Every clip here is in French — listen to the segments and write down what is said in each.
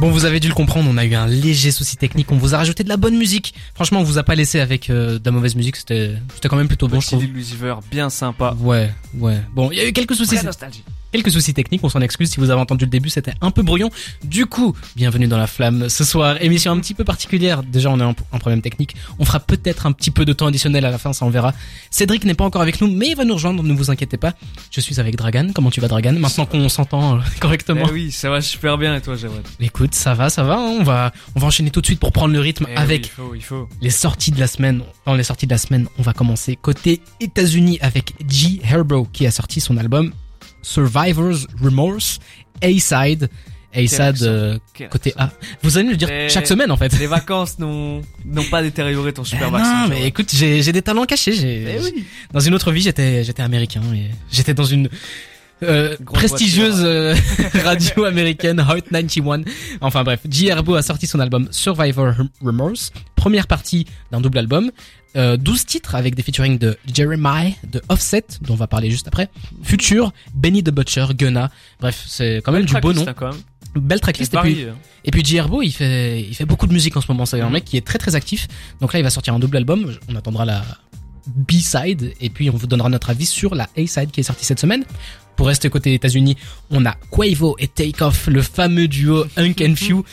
Bon, vous avez dû le comprendre, on a eu un léger souci technique, on vous a rajouté de la bonne musique. Franchement, on vous a pas laissé avec euh, de la mauvaise musique, c'était c'était quand même plutôt bon, je trouve. Lucifer, bien sympa. Ouais, ouais. Bon, il y a eu quelques soucis. Très nostalgie. Quelques soucis techniques, on s'en excuse si vous avez entendu le début, c'était un peu brouillon. Du coup, bienvenue dans la flamme ce soir, émission un petit peu particulière. Déjà, on a un, un problème technique. On fera peut-être un petit peu de temps additionnel à la fin, ça on verra. Cédric n'est pas encore avec nous, mais il va nous rejoindre, ne vous inquiétez pas. Je suis avec Dragan. Comment tu vas, Dragan? Maintenant qu'on s'entend euh, correctement. Eh oui, ça va super bien et toi, Jawad? Écoute, ça va, ça va. hein, On va, on va enchaîner tout de suite pour prendre le rythme Eh avec oui, il faut, il faut. les sorties de la semaine. Dans les sorties de la semaine, on va commencer côté États-Unis avec G Herbo qui a sorti son album Survivor's Remorse A-side. A-side euh, côté. A. Vous allez le dire chaque semaine en fait. Les vacances n'ont n'ont pas détérioré ton super Eh vaccin. non, mais écoute, j'ai j'ai des talents cachés. J'ai Eh oui. dans une autre vie, j'étais j'étais américain et j'étais dans une euh, prestigieuse euh, radio américaine Hot 91. Enfin bref, J Herbo a sorti son album Survivor Remorse, première partie d'un double album. Euh, 12 titres avec des featuring de Jeremiah, de Offset, dont on va parler juste après, Future, Benny the Butcher, Gunna. Bref, c'est quand même du beau nom. Hein, quand même. Belle tracklist. Et puis, euh. et puis J Herbo, il fait, il fait beaucoup de musique en ce moment. C'est un Mhm. mec qui est très très actif. Donc là, il va sortir un double album. On attendra la B-side. Et puis, on vous donnera notre avis sur la A-side qui est sortie cette semaine. Pour rester côté États-Unis, on a Quavo et Takeoff, le fameux duo Hunk and Few.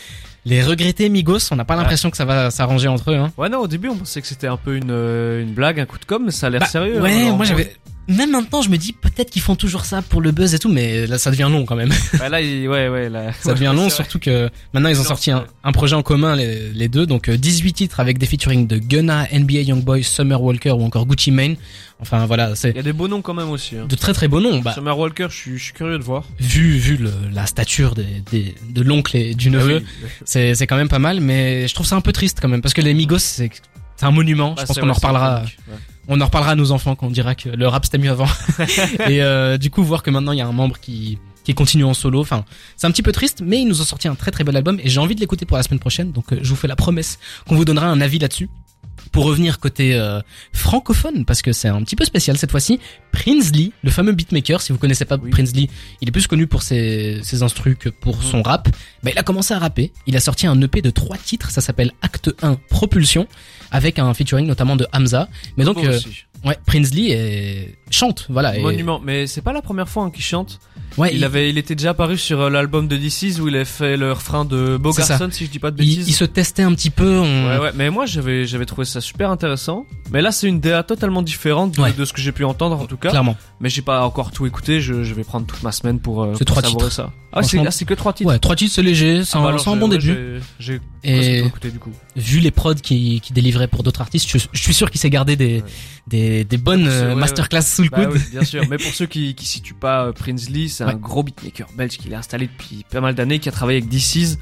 Les regrettés Migos, on n'a pas l'impression que ça va s'arranger entre eux. Hein. Ouais, non, au début, on pensait que c'était un peu une, euh, une blague, un coup de com', mais ça a l'air Bah, sérieux. Ouais, hein, moi en- j'avais. Même maintenant, je me dis peut-être qu'ils font toujours ça pour le buzz et tout, mais là ça devient long quand même. Bah, là, il- ouais, ouais, là. Ça devient long, surtout que maintenant ils ont sorti un, projet en commun les, les deux, donc euh, 18 titres avec des featuring de Gunna, NBA Youngboy, Summer Walker ou encore Gucci Mane. Enfin voilà, Il c'est y a des beaux noms quand même aussi. Hein. de très très beaux noms. Bah, Summer Walker, je suis, je suis curieux de voir. vu vu le- la stature des, des- de l'oncle et du neveu, Ah oui. c'est c'est quand même pas mal, mais je trouve ça un peu triste quand même parce que les Migos c'est c'est un monument. Bah, je pense qu'on en reparlera. ouais. On en reparlera à nos enfants quand on dira que le rap c'était mieux avant. et euh, du coup, voir que maintenant il y a un membre qui qui continue en solo, enfin, c'est un petit peu triste, mais ils nous ont sorti un très très bel album et j'ai envie de l'écouter pour la semaine prochaine. Donc, euh, je vous fais la promesse qu'on vous donnera un avis là-dessus. Pour revenir côté euh, francophone, parce que c'est un petit peu spécial cette fois-ci, Prinsley, le fameux beatmaker, si vous connaissez pas Oui. Prinsley, il est plus connu pour ses, ses instrus que pour Mhm. son rap. Bah, il a commencé à rapper, il a sorti un EP de trois titres, ça s'appelle Acte 1 Propulsion, avec un featuring notamment de Hamza. Mais donc, euh. Ouais, Prinsley est... chante, voilà. et- Monument, mais c'est pas la première fois hein, qu'il chante. Ouais, il, avait, il était déjà apparu sur euh, l'album de DC's où il a fait le refrain de. Garçon, si je dis pas de bêtises. il se testait un petit peu. On... Ouais, ouais, mais moi j'avais, j'avais trouvé ça super intéressant. Mais là, c'est une DA totalement différente de, Ouais. de ce que j'ai pu entendre en tout cas. Clairement. Mais j'ai pas encore tout écouté. Je, je vais prendre toute ma semaine pour, euh, C'est pour trois savourer titres. ça. Ah, c'est, Franchement- ah, c'est que trois titres. Ouais, trois titres, c'est léger, c'est Ah, bah un, je- bon ouais, début. J'ai, j'ai Et- écouté du coup. Vu les prods qui, qui délivraient pour d'autres artistes, je, je suis sûr qu'il s'est gardé des, Ouais. Des, des bonnes euh, ouais. sous le Bah coude. oui, bien sûr. Mais pour ceux qui, qui situent pas euh, Prinsley, c'est Ouais. un gros beatmaker belge qui est installé depuis pas mal d'années, qui a travaillé avec DC's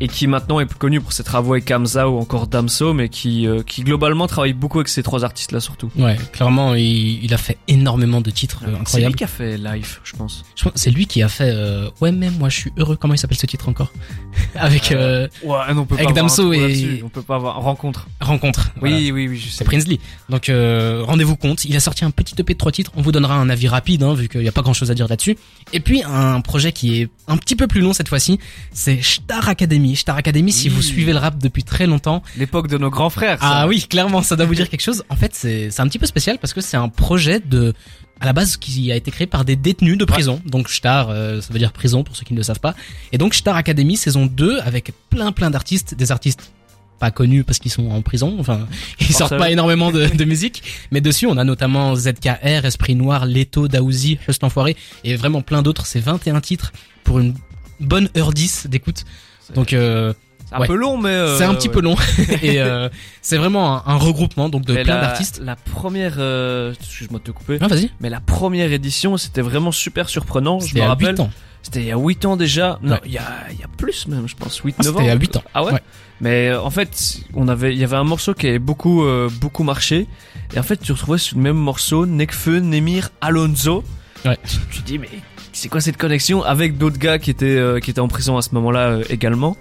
et qui maintenant est plus connu pour ses travaux avec Hamza ou encore Damso, mais qui, euh, qui globalement travaille beaucoup avec ces trois artistes-là surtout. Ouais, clairement, il, il a fait énormément de titres euh, C'est lui incroyables. qui a fait Life, je pense. Je pense c'est lui qui a fait euh, Ouais, mais moi je suis heureux. Comment il s'appelle ce titre encore Avec euh, Ouais, non, on peut Avec pas avoir un Damso et-. On peut pas avoir rencontre. Rencontre. Oui, Voilà. oui, oui, je sais. C'est Prinsley. Donc euh, rendez-vous compte, il a sorti un petit EP de trois titres, on vous donnera un avis rapide hein, vu qu'il n'y a pas grand-chose à dire là-dessus. Et puis un projet qui est un petit peu plus long cette fois-ci, c'est Star Academy. Star Academy, si Oui. vous suivez le rap depuis très longtemps, L'époque de nos grands frères. ça. ah oui, clairement, ça doit vous dire quelque chose. En fait, c'est un petit peu spécial parce que c'est un projet de à la base qui a été créé par des détenus de prison. Donc Star, euh, ça veut dire prison pour ceux qui ne le savent pas. Et donc Star Academy saison 2 avec plein plein d'artistes, des artistes pas connus parce qu'ils sont en prison, enfin ils sortent pas énormément de, de musique, mais dessus on a notamment ZKR, Esprit Noir, Leto, Daouzi, Just Enfoiré et vraiment plein d'autres, c'est 21 titres pour une bonne heure 10 d'écoute. C'est- Donc euh, C'est un ouais. peu long, mais. euh, c'est un petit ouais. peu long et euh, c'est vraiment un, un regroupement donc de Mais plein la- d'artistes. La première, euh, excuse-moi de te couper, Ah vas-y. mais la première édition, c'était vraiment super surprenant. Je C'était me rappelle. 8 ans. C'était il y a 8 ans déjà. Non, Ouais. il y, a, il y a plus même, je pense. 8, Ah, 9 ans. c'était à 8 ans. Ah ouais, Ouais. Mais euh, en fait, on avait, il y avait un morceau qui avait beaucoup, euh, beaucoup marché. Et en fait, tu retrouvais sur le même morceau Nekfeu, Nemir, Alonso. Ouais. Tu, tu dis, mais c'est quoi cette connexion avec d'autres gars qui étaient, euh, qui étaient en prison à ce moment-là euh, également.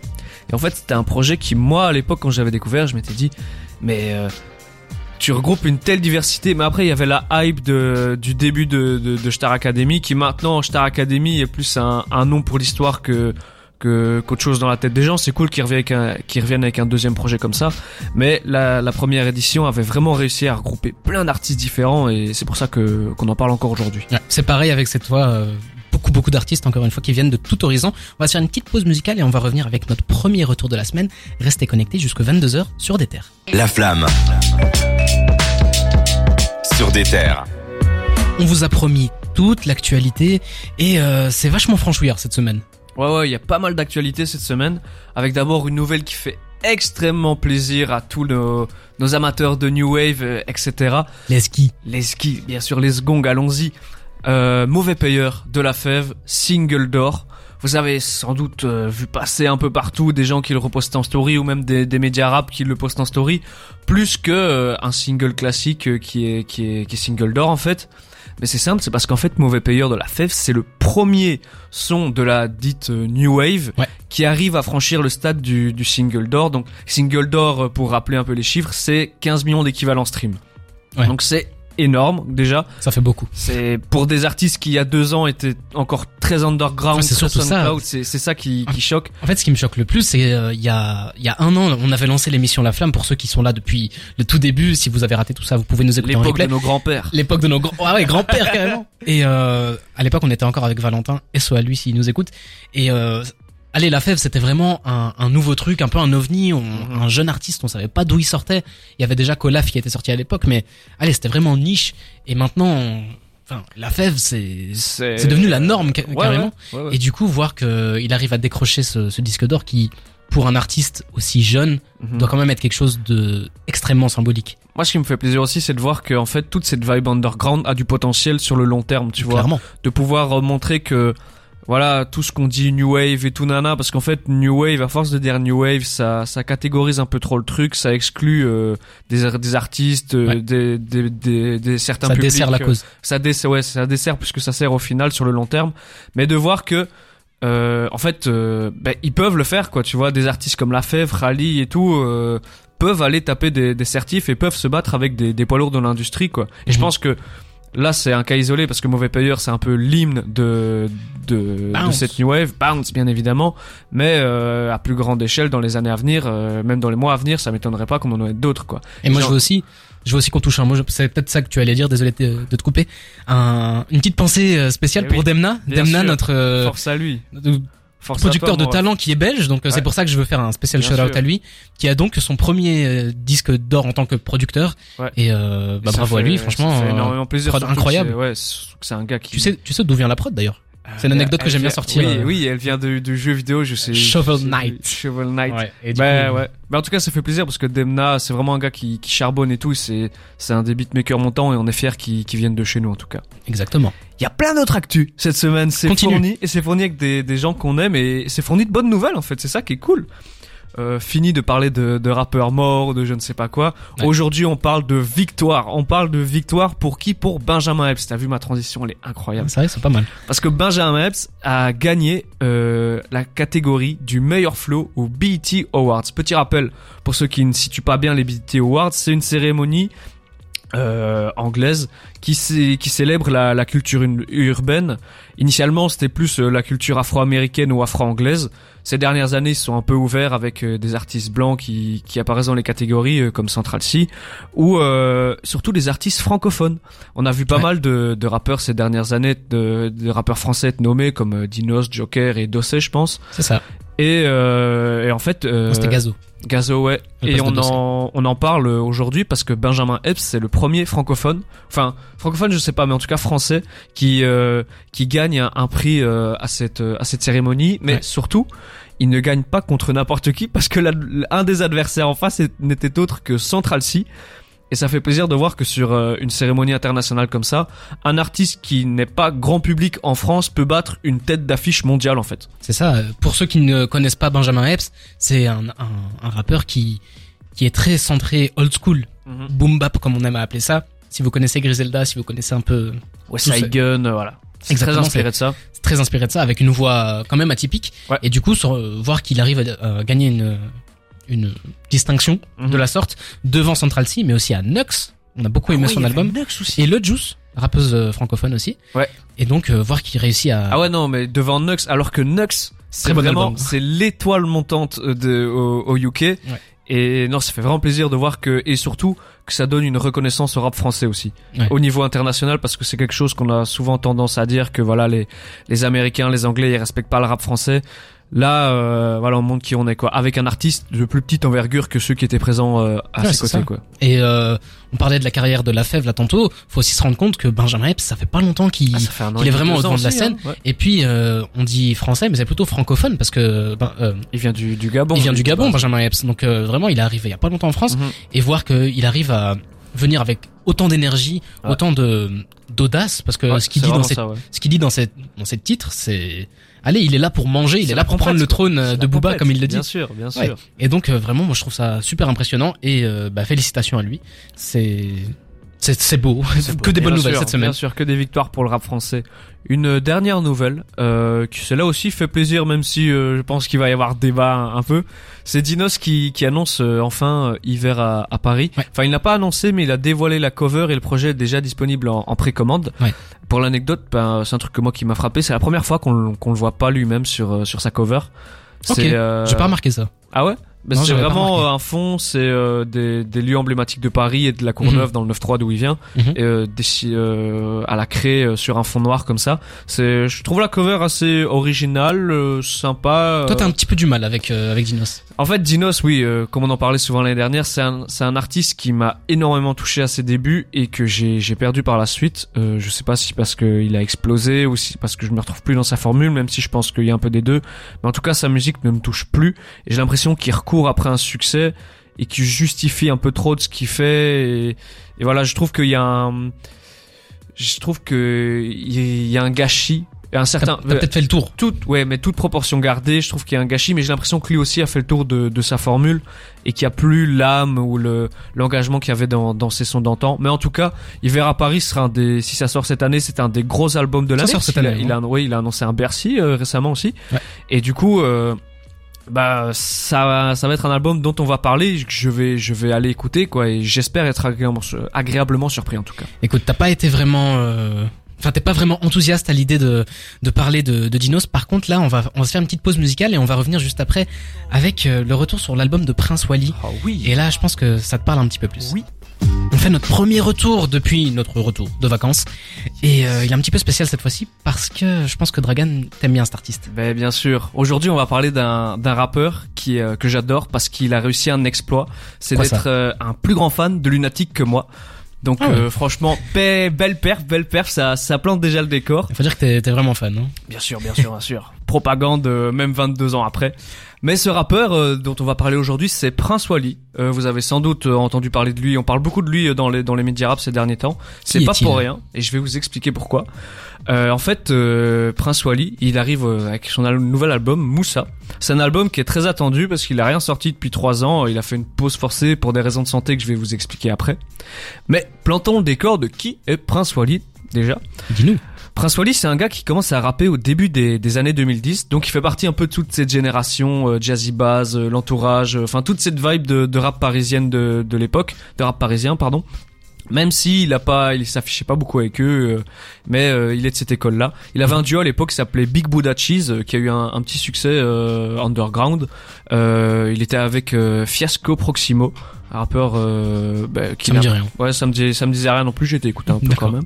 Et en fait, c'était un projet qui, moi, à l'époque, quand j'avais découvert, je m'étais dit, mais euh, tu regroupes une telle diversité. Mais après, il y avait la hype de, du début de, de, de Star Academy, qui maintenant, Star Academy est plus un, un nom pour l'histoire que que qu'autre chose dans la tête des gens. C'est cool qu'ils reviennent avec un reviennent avec un deuxième projet comme ça, mais la, la première édition avait vraiment réussi à regrouper plein d'artistes différents et c'est pour ça que qu'on en parle encore aujourd'hui. C'est pareil avec cette fois. euh, beaucoup beaucoup d'artistes encore une fois qui viennent de tout horizon. On va se faire une petite pause musicale et on va revenir avec notre premier retour de la semaine. Restez connectés jusque 22h sur des terres. La flamme. Sur des terres. On vous a promis toute l'actualité et euh, c'est vachement franchouillard cette semaine. Ouais ouais, il y a pas mal d'actualités cette semaine avec d'abord une nouvelle qui fait extrêmement plaisir à tous nos, nos amateurs de new wave, euh, etc. Les skis. Les skis, bien sûr, les gongs, allons-y. Euh, mauvais payeur de la fève, single d'or. Vous avez sans doute euh, vu passer un peu partout des gens qui le repostent en story ou même des, des médias rap qui le postent en story, plus que euh, un single classique euh, qui est qui est qui est single d'or en fait. Mais c'est simple, c'est parce qu'en fait mauvais payeur de la fève, c'est le premier son de la dite new wave Ouais. qui arrive à franchir le stade du, du single d'or. Donc single d'or, pour rappeler un peu les chiffres, c'est 15 millions d'équivalents stream. Ouais. Donc c'est énorme déjà. Ça fait beaucoup. C'est pour des artistes qui il y a deux ans étaient encore très underground, Ouais, c'est surtout ça. C'est c'est ça qui, qui choque. En fait, ce qui me choque le plus, c'est euh, il y a il y a un an, on avait lancé l'émission La Flamme. Pour ceux qui sont là depuis le tout début, si vous avez raté tout ça, vous pouvez nous écouter en L'époque de nos grands-pères. L'époque de nos grands, ah ouais, grands-pères carrément. Et euh, à l'époque, on était encore avec Valentin, et soit lui s'il nous écoute. Et euh, allez, la fève, c'était vraiment un, un nouveau truc, un peu un ovni, on- Mhm. un jeune artiste, on savait pas d'où il sortait. Il y avait déjà Colaf qui était sorti à l'époque, mais allez, c'était vraiment niche. Et maintenant, on- enfin, la fève, c'est C'est devenu la norme ca- Ouais, carrément. ouais, ouais, ouais. Et du coup, voir que il arrive à décrocher ce, ce disque d'or qui, pour un artiste aussi jeune, Mhm. doit quand même être quelque chose de extrêmement symbolique. Moi, ce qui me fait plaisir aussi, c'est de voir que en fait toute cette vibe underground a du potentiel sur le long terme, tu vois, Clairement. de pouvoir montrer que voilà tout ce qu'on dit new wave et tout nana, parce qu'en fait new wave, à force de dire new wave, ça ça catégorise un peu trop le truc, ça exclut euh, des des artistes, euh, Ouais. des, des des des certains Ça publics. dessert la euh, cause. ça dessert ouais ça dessert puisque ça sert au final sur le long terme mais de voir que euh, en fait euh, ben, ils peuvent le faire quoi tu vois des artistes comme La Fèvre Rally et tout euh, peuvent aller taper des, des certifs et peuvent se battre avec des, des poids lourds de l'industrie quoi et je Mhm. pense que là c'est un cas isolé parce que mauvais payeur c'est un peu l'hymne de de, de cette new wave bounce bien évidemment mais euh, à plus grande échelle dans les années à venir euh, même dans les mois à venir ça m'étonnerait pas qu'on en ait d'autres quoi Et moi, Genre- je veux aussi, je veux aussi qu'on touche un mot. C'est peut-être ça que tu allais dire. Désolé de, te couper. Un, une petite pensée euh, spéciale Eh pour oui, Demna. Demna, sûr. notre euh, force à lui notre producteur de talent qui est belge. Donc euh, c'est pour ça que je veux faire un spécial Bien shout out sûr. à lui, qui a donc son premier euh, disque d'or en tant que producteur. Ouais. Et euh, bah, bravo à lui, franchement. ça fait euh, énormément plaisir. incroyable. Ouais, c'est un gars qui. Tu sais, tu sais d'où vient la prod d'ailleurs. C'est une Elle- anecdote que j'aime bien sortir, Oui, euh. oui, elle vient du, du jeu vidéo, je sais. Shovel Knight. Shovel Knight. Ouais. Et Bah coup, ouais. Bah en tout cas, ça fait plaisir parce que Demna, c'est vraiment un gars qui, qui charbonne et tout. C'est c'est un des beatmakers montants et on est fiers qu'il qu'il vienne de chez nous en tout cas. Exactement. Il y a plein d'autres actus cette semaine. C'est Continue. fourni et c'est fourni avec des, des gens qu'on aime et c'est fourni de bonnes nouvelles en fait. C'est ça qui est cool. Euh, fini de parler de, de rappeurs morts, de je ne sais pas quoi. Ouais. Aujourd'hui, on parle de victoire. On parle de victoire pour qui? Pour Benjamin Epps. T'as vu ma transition, elle est incroyable. C'est vrai, c'est pas mal. Parce que Benjamin Epps a gagné euh, la catégorie du meilleur flow au BET Awards. Petit rappel, pour ceux qui ne situent pas bien les BET Awards, c'est une cérémonie euh, anglaise qui, cé- qui célèbre la, la culture ur- urbaine. Initialement, c'était plus euh, la culture afro-américaine ou afro-anglaise. Ces dernières années, ils se sont un peu ouverts avec euh, des artistes blancs qui, qui apparaissent dans les catégories euh, comme Central C ou euh, surtout des artistes francophones. On a vu pas Ouais. mal de, de rappeurs ces dernières années, de, de rappeurs français être nommés comme Dinos, Joker et Dossé, je pense. C'est ça. Et, euh, et en fait, euh, C'était Gazo. Gazo, ouais. Le Et on en, on en parle aujourd'hui parce que Benjamin Epps, c'est le premier francophone, enfin francophone, je sais pas, mais en tout cas français, qui euh, qui gagne un, un prix euh, à cette euh, à cette cérémonie. Mais Ouais. surtout, il ne gagne pas contre n'importe qui parce que la- un des adversaires en face n'était autre que Central C. Et ça fait plaisir de voir que sur euh, une cérémonie internationale comme ça, un artiste qui n'est pas grand public en France peut battre une tête d'affiche mondiale en fait. C'est ça. euh, Pour ceux qui ne connaissent pas Benjamin Epps, c'est un, un, un rappeur qui qui est très centré old school, boom bap comme on aime à appeler ça. Si vous connaissez Griselda, si vous connaissez un peu, West. Side Gun, euh, voilà. C'est très inspiré de ça. c'est très inspiré de ça, avec une voix quand même atypique. Ouais. Et du coup, sur, voir qu'il arrive à gagner une une distinction Mhm. de la sorte devant Central C, mais aussi à Nux. On a beaucoup aimé Ah ouais, son album. Nux aussi. Et Le Juice, rappeuse euh, francophone aussi. Ouais. Et donc euh, voir qu'il réussit à. Ah ouais non mais devant Nux alors que Nux c'est bon vraiment c'est l'étoile montante euh, de au, au UK. Et non, ça fait vraiment plaisir de voir que et surtout que ça donne une reconnaissance au rap français aussi Ouais. au niveau international parce que c'est quelque chose qu'on a souvent tendance à dire que voilà les les Américains, les Anglais, ils respectent pas le rap français. Là, euh, voilà, on montre qui on est quoi, avec un artiste de plus petite envergure que ceux qui étaient présents euh, à Ouais, ses côtés ça. quoi. Et euh, on parlait de la carrière de La Fève là tantôt. Faut aussi se rendre compte que Benjamin Epps, ça fait pas longtemps qu'il Ah, est vraiment au devant de la scène. hein. Ouais. Et puis euh, on dit français, mais c'est plutôt francophone parce que ben, euh, Il vient du, du Gabon. il vient du Gabon. Benjamin Epps. Donc euh, vraiment, il est arrivé il y a pas longtemps en France Mhm. et voir qu'il arrive à venir avec autant d'énergie, Ouais. autant de d'audace, parce que ce qu'il dit dans cette, ce qu'il dit dans cette dans cette titre, c'est allez, il est là pour manger, il est là pour prendre le trône euh, de Booba comme il le dit. Bien sûr, bien sûr. Ouais. Et donc euh, vraiment, moi je trouve ça super impressionnant et euh, bah, félicitations à lui. C'est c'est beau, C'est que des bonnes Bien nouvelles sûr, cette semaine. Bien sûr, que des victoires pour le rap français. Une euh, dernière nouvelle, euh, qui celle-là aussi fait plaisir, même si euh, je pense qu'il va y avoir débat un, un peu. C'est Dinos qui, qui annonce euh, enfin euh, hiver à, à Paris. Ouais. Enfin, il n'a pas annoncé, mais il a dévoilé la cover et le projet est déjà disponible en, en précommande. Ouais. Pour l'anecdote, ben, c'est un truc que moi qui m'a frappé. C'est la première fois qu'on le- qu'on le voit pas lui-même sur euh, sur sa cover. Ok. Euh, J'ai pas remarqué ça. Ah ouais? Ben, Non, C'est vraiment euh, un fond, c'est euh, des, des lieux emblématiques de Paris et de la Courneuve dans le 9-3 d'où il vient Mhm. et, euh, dessi- euh, à la craie euh, sur un fond noir comme ça. C'est, je trouve la cover assez originale, euh, sympa. Toi, t'as un petit peu du mal avec euh, avec Dinos. En fait, Dinos, oui, euh, comme on en parlait souvent l'année dernière, c'est un, c'est un artiste qui m'a énormément touché à ses débuts et que j'ai, j'ai perdu par la suite. Euh, je sais pas si parce qu'il a explosé ou si parce que je me retrouve plus dans sa formule, même si je pense qu'il y a un peu des deux. Mais en tout cas, sa musique ne me touche plus et j'ai l'impression qu'il après un succès et qu'il justifie un peu trop de ce qu'il fait. Et, et voilà, je trouve qu'il y a un, je trouve que il y a un gâchis. Un certain, t'as peut-être fait le tour. toute, ouais, mais toute proportion gardée, je trouve qu'il y a un gâchis, mais j'ai l'impression que lui aussi a fait le tour de, de sa formule et qu'il n'y a plus l'âme ou le l'engagement qu'il y avait dans, dans ses sons d'antan. Mais en tout cas, Hiver à Paris sera un des, si ça sort cette année, c'est un des gros albums de Ça l'année. sort cette Il a- année, Il a, oui, il a annoncé un Bercy euh, récemment aussi. Ouais. Et du coup, euh, bah ça, va- ça va être un album dont on va parler. que Je vais, je vais aller écouter quoi, et j'espère être agréablement, agréablement surpris en tout cas. Écoute, t'as pas été vraiment, euh, enfin t'es pas vraiment enthousiaste à l'idée de de parler de, de Dinos. Par contre, là, on va on va se faire une petite pause musicale et on va revenir juste après avec euh, le retour sur l'album de Prince Wally. Ah oui. Et là, je pense que ça te parle un petit peu plus. Oui. On fait notre premier retour depuis notre retour de vacances. Et euh, il est un petit peu spécial cette fois-ci parce que je pense que Dragan t'aime bien cet artiste. Ben bien sûr. Aujourd'hui, on va parler d'un rappeur qui euh, que j'adore parce qu'il a réussi un exploit, c'est d'être euh, un plus grand fan de Lunatic que moi. Donc Ah euh, franchement, be- belle perf, belle perf, ça ça plante déjà le décor. Il faut dire que t'es t'es vraiment fan. Hein Bien sûr, bien sûr, bien sûr. Propagande euh, même 22 ans après. Mais ce rappeur euh, dont on va parler aujourd'hui, c'est Prince Wally. Euh, vous avez sans doute euh, entendu parler de lui. On parle beaucoup de lui dans les dans les médias rap ces derniers temps. C'est pas pour rien, et je vais vous expliquer pourquoi. Euh, en fait, euh, Prince Wally, il arrive avec son al- nouvel album Moussa. C'est un album qui est très attendu parce qu'il a rien sorti depuis trois ans. Il a fait une pause forcée pour des raisons de santé que je vais vous expliquer après. Mais plantons le décor de qui est Prince Wally déjà. Dis-nous. Prince Wally, c'est un gars qui commence à rapper au début des, des années 2010, donc il fait partie un peu de toute cette génération, euh, Jazzy Bass, euh, l'entourage, euh, enfin toute cette vibe de, de rap parisienne de, de l'époque, de rap parisien, pardon. Même si il a pas, il s'affichait pas beaucoup avec eux, euh, mais euh, il est de cette école-là. Il avait un duo à l'époque qui s'appelait Big Buddha Cheese, euh, qui a eu un, un petit succès euh, underground. Euh, il était avec euh, Fiasco Proximo, un rappeur euh, bah, qui Ça me dit rien. Ouais, ça me, dis- ça me disait rien non plus, été écouté un peu quand même.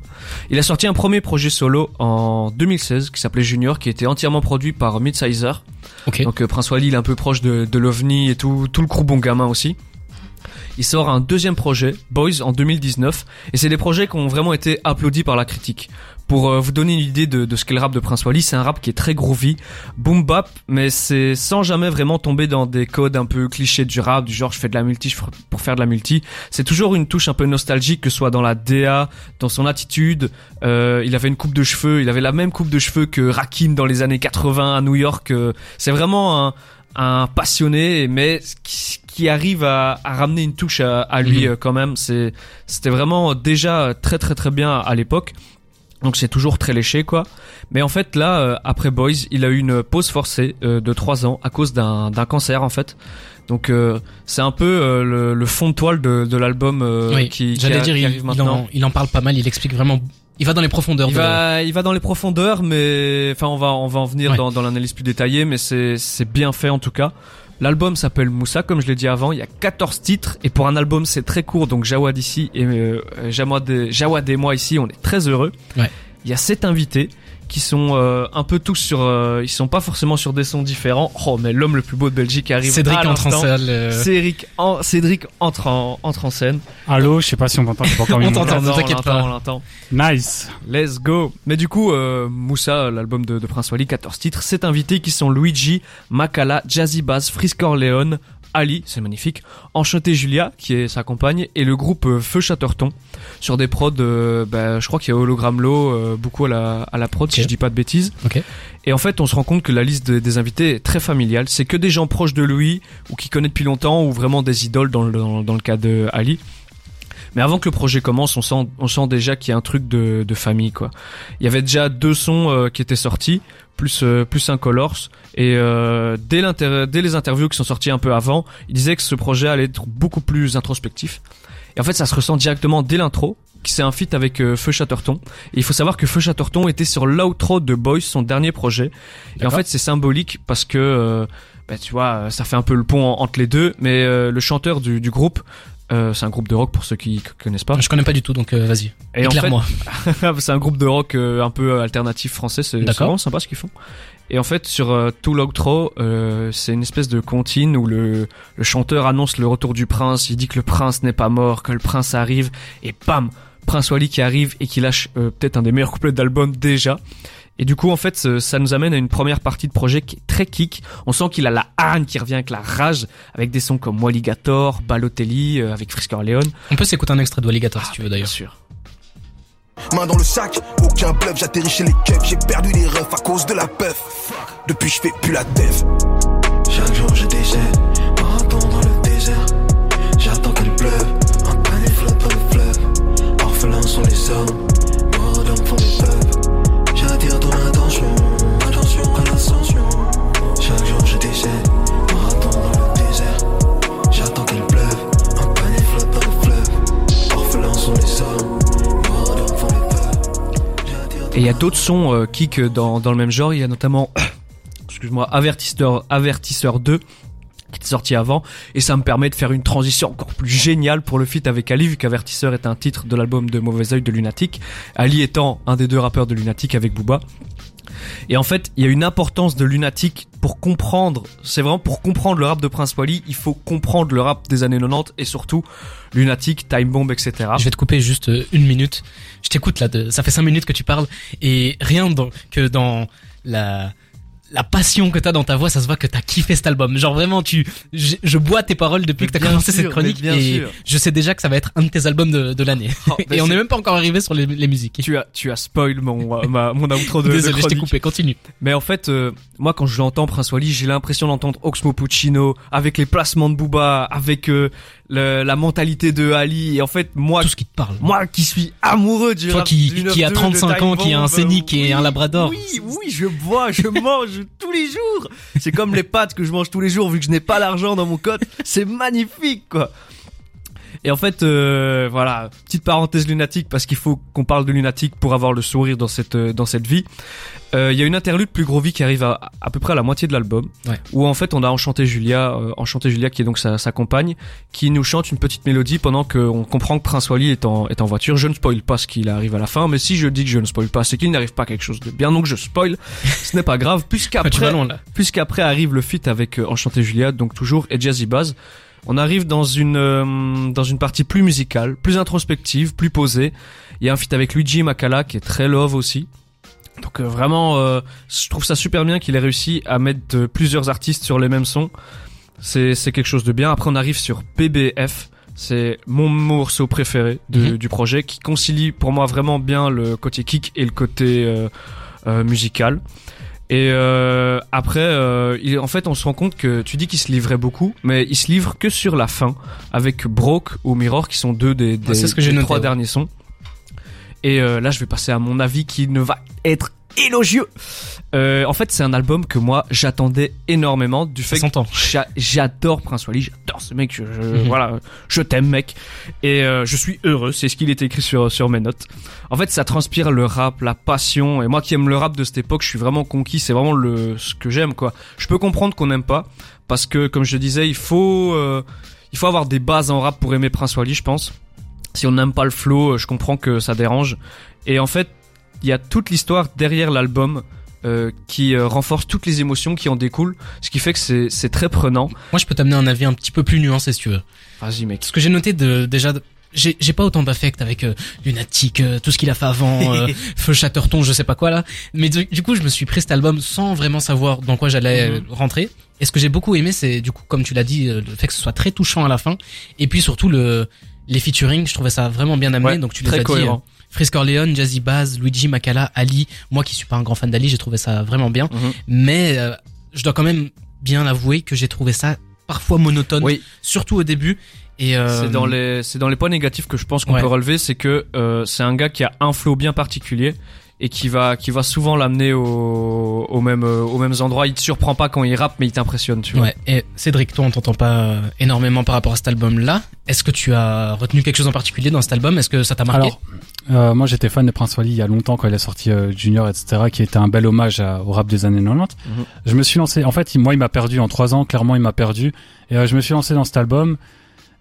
Il a sorti un premier projet solo en 2016 qui s'appelait Junior, qui était entièrement produit par Midsizer. Ok. Donc Prince Wally, il est un peu proche de, de l'OVNI et tout, tout le crew bon gamin aussi. Il sort un deuxième projet, Boys, en 2019, et c'est des projets qui ont vraiment été applaudis par la critique. Pour euh, vous donner une idée de, ce qu'est le rap de Prince Wally, c'est un rap qui est très groovy, boom bap, mais c'est sans jamais vraiment tomber dans des codes un peu clichés du rap, du genre je fais de la multi pour faire de la multi. C'est toujours une touche un peu nostalgique, que ce soit dans la DA, dans son attitude. Euh, il avait une coupe de cheveux, il avait la même coupe de cheveux que Rakim dans les années 80 à New York. euh, c'est vraiment un, un passionné, mais qui arrive à, à ramener une touche à, à lui Mhm. euh, quand même. C'est, c'était vraiment déjà très très très bien à l'époque. Donc c'est toujours très léché quoi. Mais en fait là, euh, après Boys, il a eu une pause forcée euh, de trois ans à cause d'un, d'un cancer en fait. Donc euh, c'est un peu le, le fond de toile de, de l'album oui. qui, qui J'allais a- dire, qui arrive il maintenant. en, il en parle pas mal. Il explique vraiment Il va dans les profondeurs. Il de- va, il va dans les profondeurs, mais enfin, on va, on va en venir Ouais. dans, dans l'analyse plus détaillée, mais c'est, c'est bien fait en tout cas. L'album s'appelle Moussa, comme je l'ai dit avant. Il y a 14 titres et pour un album c'est très court. Donc Jawad ici et euh, Jawad, et- Jawad et moi ici, on est très heureux. Ouais. Il y a sept invités qui sont euh, un peu tous sur, euh, ils sont pas forcément sur des sons différents. Oh mais l'homme le plus beau de Belgique arrive. Cédric à entre en salle. euh, Cédric, en, Cédric entre en, entre en scène. Allô, je sais pas si on m'entend, On t'entend. ne on t'inquiète l'entend, pas. on l'entend. Nice. Let's go. Mais du coup, euh, Moussa, l'album de, de Prince Wally, 14 titres, c'est invités qui sont Luigi, Makala, Jazzy Bass, Frisk Orleans, Ali, c'est magnifique, Enchanté Julia, qui est sa compagne, et le groupe euh, Feu Chatterton, sur des prods, euh, bah, je crois qu'il y a Hologram Low, euh, beaucoup à la, à la prod, si je dis pas de bêtises. Ok. Et en fait, on se rend compte que la liste de- des invités est très familiale. C'est que des gens proches de lui, ou qui connaît depuis longtemps, ou vraiment des idoles dans le, dans, dans le cas de Ali. Mais avant que le projet commence, on sent, on sent déjà qu'il y a un truc de, de famille, quoi. Il y avait déjà deux sons euh, qui étaient sortis, plus euh, plus un Colors, et euh, dès, dès les interviews qui sont sorties un peu avant, il disait que ce projet allait être beaucoup plus introspectif. Et en fait, ça se ressent directement dès l'intro, qui c'est un feat avec euh, Feu Chatterton. Et il faut savoir que Feu Chatterton était sur l'outro de Boys, son dernier projet. Et en fait, c'est symbolique parce que, euh, bah, tu vois, ça fait un peu le pont en- entre les deux. Mais euh, le chanteur du, du groupe, euh, c'est un groupe de rock pour ceux qui connaissent pas. Je connais pas du tout, donc euh, vas-y. Et en fait, Éclaire-moi. c'est un groupe de rock euh, un peu alternatif français. C'est vraiment sympa ce qu'ils font. Et en fait, sur euh, tout l'outro, euh, c'est une espèce de comptine où le, le chanteur annonce le retour du prince. Il dit que le prince n'est pas mort, que le prince arrive, et bam, Prince Wally qui arrive et qui lâche euh, peut-être un des meilleurs couplets d'album déjà. Et du coup, en fait, ça nous amène à une première partie de projet qui est très kick. On sent qu'il a la hargne qui revient avec la rage, avec des sons comme Walligator, Balotelli, euh, avec Frisk Orleans. On peut s'écouter un extrait de Alligator si tu veux Bien d'ailleurs. sûr. Main dans le sac, aucun bluff, j'atterris chez les keufs, j'ai perdu les refs à cause de la puff. Depuis je fais plus la dev. Chaque jour je décède, marathon dans le désert. J'attends qu'il pleuve, un panier flotte dans le fleuve. Orphelins sont les hommes, Il y a d'autres sons euh, kick dans, dans le même genre. Il y a notamment, Avertisseur, Avertisseur 2 qui est sorti avant. Et ça me permet de faire une transition encore plus géniale pour le feat avec Ali vu qu'Avertisseur est un titre de l'album de Mauvais Oeil de Lunatic. Ali étant un des deux rappeurs de Lunatic avec Booba et en fait il y a une importance de Lunatic pour comprendre c'est vraiment pour comprendre le rap de Prince Wally il faut comprendre le rap des années 90 et surtout Lunatic, Time Bomb etc Je vais te couper juste euh, une minute. Je t'écoute là, ça fait cinq minutes que tu parles et rien que dans la la passion que t'as dans ta voix, ça se voit que t'as kiffé cet album. Genre vraiment, tu, je, je bois tes paroles depuis Mais que t'as commencé sûr, cette chronique bien et sûr. je sais déjà que ça va être un de tes albums de, de l'année. Oh, et on n'est même pas encore arrivé sur les, les musiques. tu as tu as spoil mon ma, mon outro de, de Désolé, je t'ai coupé. Continue. Mais en fait, euh, moi quand je l'entends Prince Wally, j'ai l'impression d'entendre Oxmo Puccino avec les placements de Booba, avec euh, le- la mentalité de Ali. Et en fait, moi, Tout ce qui te parle. moi qui suis amoureux du Toi qui, du qui a 9-2, 35 de ans, qui a un scénic et oui, un labrador. Oui, oui, je bois, je mange tous les jours. C'est comme les pâtes que je mange tous les jours vu que je n'ai pas l'argent dans mon code. C'est magnifique, quoi. Et en fait, euh, voilà, petite parenthèse lunatique parce qu'il faut qu'on parle de lunatique pour avoir le sourire dans cette euh, dans cette vie. Euh, Il y a une interlude plus gros vie qui arrive à à peu près à la moitié de l'album, Ouais. où en fait on a Enchanté Julia, euh, Enchanté Julia qui est donc sa, sa compagne, qui nous chante une petite mélodie pendant qu'on comprend que Prince Wally est en est en voiture. Je ne spoil pas ce qu'il arrive à la fin, mais si je dis que je ne spoil pas, c'est qu'il n'arrive pas à quelque chose de bien, donc je spoil. ce n'est pas grave, puisqu'après puisqu'après arrive le feat avec euh, Enchanté Julia, donc toujours et Jazzy Baz. On arrive dans une euh, dans une partie plus musicale, plus introspective, plus posée. Il y a un feat avec Luigi Makala qui est très love aussi. Donc euh, vraiment, euh, je trouve ça super bien qu'il ait réussi à mettre plusieurs artistes sur les mêmes sons. C'est c'est quelque chose de bien. Après on arrive sur PBF. C'est mon morceau préféré de- Mhm. du projet qui concilie pour moi vraiment bien le côté kick et le côté musical. Et euh, après, euh, il- en fait, on se rend compte que tu dis qu'il se livrait beaucoup, mais il se livre que sur la fin avec Broke ou Mirror qui sont deux des, des, ce que des noté, trois ouais. derniers sons. Et euh, là, je vais passer à mon avis qui ne va être élogieux. Euh, en fait, c'est un album que moi j'attendais énormément du fait que j'adore Prince Wally, j'adore force, mec. Je, je- Mhm. voilà, je t'aime, mec. Et euh, je suis heureux. C'est ce qu'il était écrit sur sur mes notes. En fait, ça transpire le rap, la passion. Et moi qui aime le rap de cette époque, je suis vraiment conquis. C'est vraiment le ce que j'aime, quoi. Je peux comprendre qu'on n'aime pas parce que, comme je disais, il faut euh, il faut avoir des bases en rap pour aimer Prince Wally, je pense. Si on n'aime pas le flow, je comprends que ça dérange. Et en fait, il y a toute l'histoire derrière l'album euh, qui euh, renforce toutes les émotions qui en découlent, ce qui fait que c'est c'est très prenant. Moi, je peux t'amener un avis un petit peu plus nuancé si tu veux. Vas-y, mec. Ce que j'ai noté de déjà, j'ai j'ai pas autant d'affect avec euh, Lunatic, euh, tout ce qu'il a fait avant, euh, Feu Chatterton, je sais pas quoi là. Mais du, du coup, je me suis pris cet album sans vraiment savoir dans quoi j'allais Mhm. euh, rentrer. Et ce que j'ai beaucoup aimé, c'est du coup, comme tu l'as dit, euh, le fait que ce soit très touchant à la fin. Et puis surtout le les featuring, je trouvais ça vraiment bien amené. Ouais, donc tu les as dit. cohérent. euh, Frisk Orleans, Jazzy Baz, Luigi Makala, Ali. Moi qui suis pas un grand fan d'Ali, j'ai trouvé ça vraiment bien. Mhm. Mais euh, je dois quand même bien avouer que j'ai trouvé ça parfois monotone, Oui, surtout au début. Et euh, c'est dans les c'est dans les points négatifs que je pense qu'on Ouais. peut relever, c'est que euh, c'est un gars qui a un flow bien particulier et qui va qui va souvent l'amener au au même euh, aux mêmes endroits. Il te surprend pas quand il rappe, mais il t'impressionne, tu vois. Ouais. Et Cédric, toi, on t'entend pas énormément par rapport à cet album-là. Est-ce que tu as retenu quelque chose en particulier dans cet album? Est-ce que ça t'a marqué? Alors, euh, moi j'étais fan de Prince Wally il y a longtemps quand il a sorti euh, Junior, etc., qui était un bel hommage à- au rap des années 90. Mhm. Je me suis lancé, en fait, il- moi il m'a perdu en trois ans, clairement il m'a perdu. Et euh, je me suis lancé dans cet album.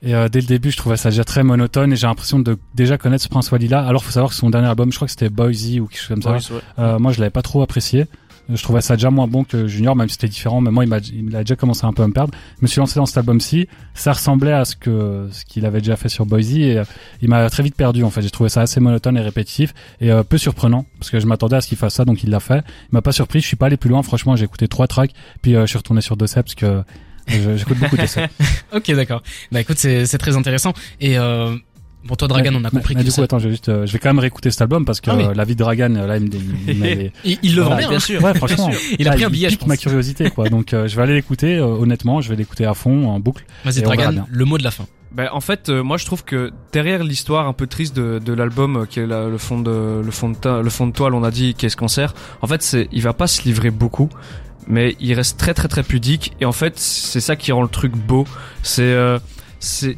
Et euh, dès le début, je trouvais ça déjà très monotone et j'ai l'impression de déjà connaître ce Prince Wally là. Alors faut savoir que son dernier album, je crois que c'était Boysy ou quelque chose comme ça. Ouais. Euh, moi, je l'avais pas trop apprécié. Je trouvais ça déjà moins bon que Junior, même si c'était différent. Mais moi, il m'a, il a déjà commencé un peu à me perdre. Je me suis lancé dans cet album-ci. Ça ressemblait à ce que ce qu'il avait déjà fait sur Boysy et euh, il m'a très vite perdu. En fait, j'ai trouvé ça assez monotone et répétitif et euh, peu surprenant parce que je m'attendais à ce qu'il fasse ça, donc il l'a fait. Il m'a pas surpris. Je suis pas allé plus loin. Franchement, j'ai écouté trois tracks, puis euh, je suis retourné sur Docep parce que j'écoute beaucoup Docep. Ok, d'accord. Bah écoute, c'est c'est très intéressant. Et euh, bon, toi, Dragan, on a Mais- compris mais que du coup, ça- attends, je vais juste, euh, je vais quand même réécouter cet album parce que Ah oui. euh, la vie de Dragan, là, il me, il m'avait- il, il le vend Voilà, bien. hein. sûr. Ouais, franchement. Il a Ah, pris un billet, je pique pense. ma curiosité, quoi. Donc, euh, je vais aller l'écouter. euh, honnêtement, je vais l'écouter à fond, en boucle. Vas-y, Dragan, bien. le mot de la fin. Ben, en fait, euh, moi je trouve que derrière l'histoire un peu triste de, de l'album, euh, qui est la- le fond de le fond de ta- le fond de toile, on a dit qu'est-ce qu'on sert. En fait, c'est il va pas se livrer beaucoup, mais il reste très très très pudique. Et en fait, c'est ça qui rend le truc beau. C'est euh,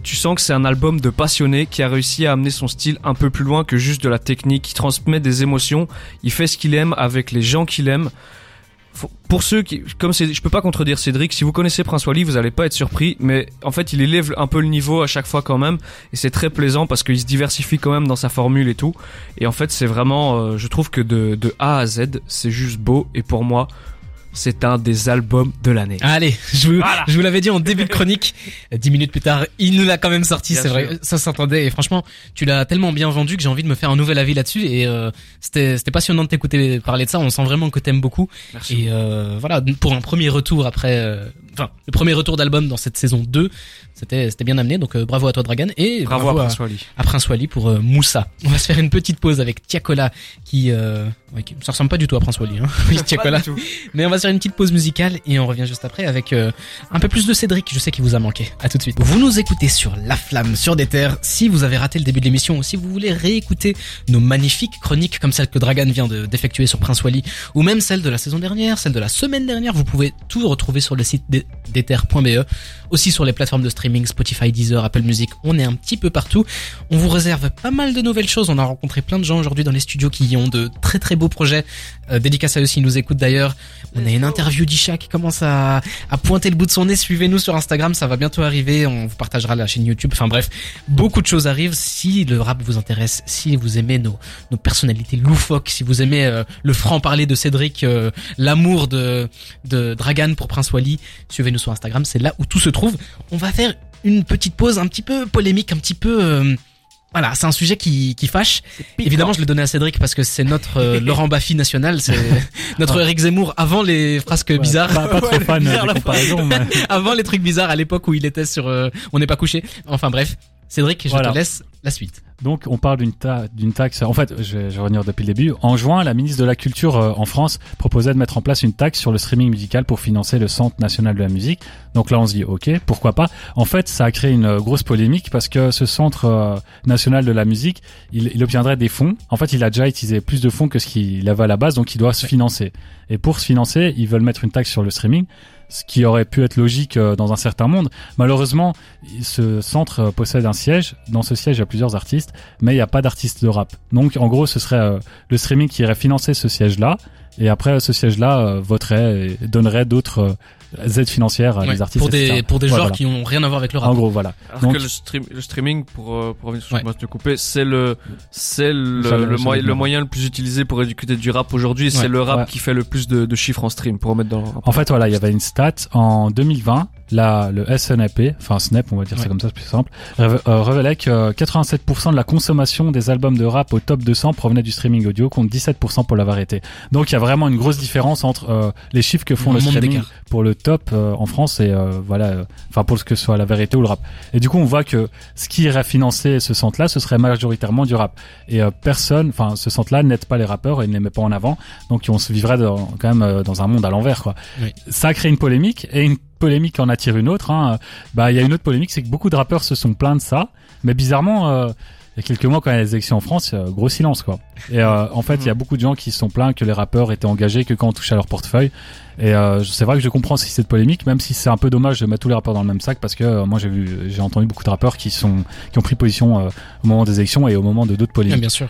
tu sens que c'est un album de passionné qui a réussi à amener son style un peu plus loin que juste de la technique. qui transmet des émotions. Il fait ce qu'il aime avec les gens qu'il aime. Pour ceux qui, comme je peux pas contredire Cédric, si vous connaissez Prince Wally, vous allez pas être surpris, mais en fait, il élève un peu le niveau à chaque fois quand même, et c'est très plaisant parce qu'il se diversifie quand même dans sa formule et tout. Et en fait, c'est vraiment, euh, je trouve que de A à Z, c'est juste beau, et pour moi, c'est un des albums de l'année. Allez, je vous, Voilà. je vous l'avais dit en début de chronique. Dix minutes plus tard, il nous l'a quand même sorti, c'est vrai. Ça s'entendait. Et franchement, tu l'as tellement bien vendu que j'ai envie de me faire un nouvel avis là-dessus. Et euh, c'était, c'était passionnant de t'écouter parler de ça. On sent vraiment que t'aimes beaucoup. Merci. Et euh, voilà, pour un premier retour après, euh, enfin, le premier retour d'album dans cette saison 2, c'était, c'était bien amené. Donc euh, bravo à toi, Dragan. Et Bravo, à Prince Wally. à Prince Wally pour euh, Moussa. On va se faire une petite pause avec Tiakola qui, euh, ouais, qui- ça ressemble pas du tout à Prince Wally, hein. Oui, Tiakola. Mais on va se faire une petite pause musicale et on revient juste après avec euh, un peu plus de Cédric. Je sais qu'il vous a manqué. À tout de suite. Vous nous écoutez sur La Flamme, sur des terres. Si vous avez raté le début de l'émission ou si vous voulez réécouter nos magnifiques chroniques comme celle que Dragan vient de d'effectuer sur Prince Wally ou même celle de la saison dernière, celle de la semaine dernière, vous pouvez tout retrouver sur le site des- d'ether.be, aussi sur les plateformes de streaming Spotify, Deezer, Apple Music. On est un petit peu partout. On vous réserve pas mal de nouvelles choses. On a rencontré plein de gens aujourd'hui dans les studios qui ont de très très beaux projets. Euh, dédicace à eux s'ils nous écoutent d'ailleurs. On a une interview d'Isha qui commence à, à pointer le bout de son nez. Suivez-nous sur Instagram, ça va bientôt arriver. On vous partagera la chaîne YouTube. Enfin bref, beaucoup de choses arrivent. Si le rap vous intéresse, si vous aimez nos, nos personnalités loufoques, si vous aimez euh, le franc-parler de Cédric, euh, l'amour de, de Dragan pour Prince Wally, suivez-nous sur Instagram. C'est là où tout se trouve. On va faire une petite pause un petit peu polémique, un petit peu... euh, voilà, c'est un sujet qui, qui fâche. Évidemment, je l'ai donné à Cédric parce que c'est notre euh, Laurent Baffy national, c'est notre Eric Zemmour avant les frasques bizarres, Pas, pas trop fan bizarre, de comparaison, mais avant les trucs bizarres à l'époque où il était sur euh, On n'est pas couché. Enfin bref, Cédric, je Voilà. te laisse la suite. Donc on parle d'une ta- d'une taxe. En fait, je vais, je vais revenir depuis le début. En juin, la ministre de la Culture euh, en France proposait de mettre en place une taxe sur le streaming musical pour financer le Centre national de la musique. Donc là, on se dit ok, pourquoi pas? En fait, ça a créé une euh, grosse polémique parce que ce Centre euh, national de la musique, il, il obtiendrait des fonds. En fait, il a déjà utilisé plus de fonds que ce qu'il avait à la base, donc il doit se financer. Et pour se financer, ils veulent mettre une taxe sur le streaming. Ce qui aurait pu être logique euh, dans un certain monde. Malheureusement, ce centre euh, possède un siège. Dans ce siège, il y a plusieurs artistes, mais il n'y a pas d'artistes de rap. Donc, en gros, ce serait euh, le streaming qui irait financer ce siège-là, et après, ce siège-là voterait et donnerait d'autres aides financières à Ouais, des artistes. pour des etc. pour des Ouais, genres voilà. qui ont rien à voir avec le rap. En gros, voilà. Alors Donc- que le, stream, le streaming, pour, euh, pour revenir sur Ouais. moi te couper, c'est le, c'est le, Ça, le, ça, moyen, le moyen le plus utilisé pour éduquer du rap aujourd'hui. C'est Ouais. le rap Ouais. qui fait le plus de, de chiffres en stream pour remettre dans le rap. En fait, voilà, il y avait une stat en 2020. Là, le SNAP, enfin SNAP, on va dire ça Ouais. comme ça, c'est plus simple, euh, révélait que 87% de la consommation des albums de rap au top 200 provenait du streaming audio, contre 17% pour la variété. Donc, il y a vraiment une grosse différence entre euh, les chiffres que font le monde streaming pour le top euh, en France et euh, voilà, euh, enfin pour ce que soit la vérité ou le rap. Et du coup, on voit que ce qui irait financer ce centre-là, ce serait majoritairement du rap. Et euh, personne, enfin, ce centre-là n'aide pas les rappeurs et ne les met pas en avant. Donc, on se vivrait dans, quand même euh, dans un monde à l'envers, quoi. Oui. Ça crée une polémique et une polémique en attire une autre. Hein. Bah, il y a une autre polémique, c'est que beaucoup de rappeurs se sont plaints de ça, mais bizarrement. Euh, il y a quelques mois, quand il y a les élections en France, a gros silence, quoi. Et euh, en fait, il y a beaucoup de gens qui se sont plaints que les rappeurs étaient engagés que quand on touchait à leur portefeuille. Et euh, c'est vrai que je comprends aussi cette polémique, même si c'est un peu dommage de mettre tous les rappeurs dans le même sac, parce que euh, moi j'ai vu, j'ai entendu beaucoup de rappeurs qui sont, qui ont pris position euh, au moment des élections et au moment de d'autres Ouais, polémiques. bien sûr.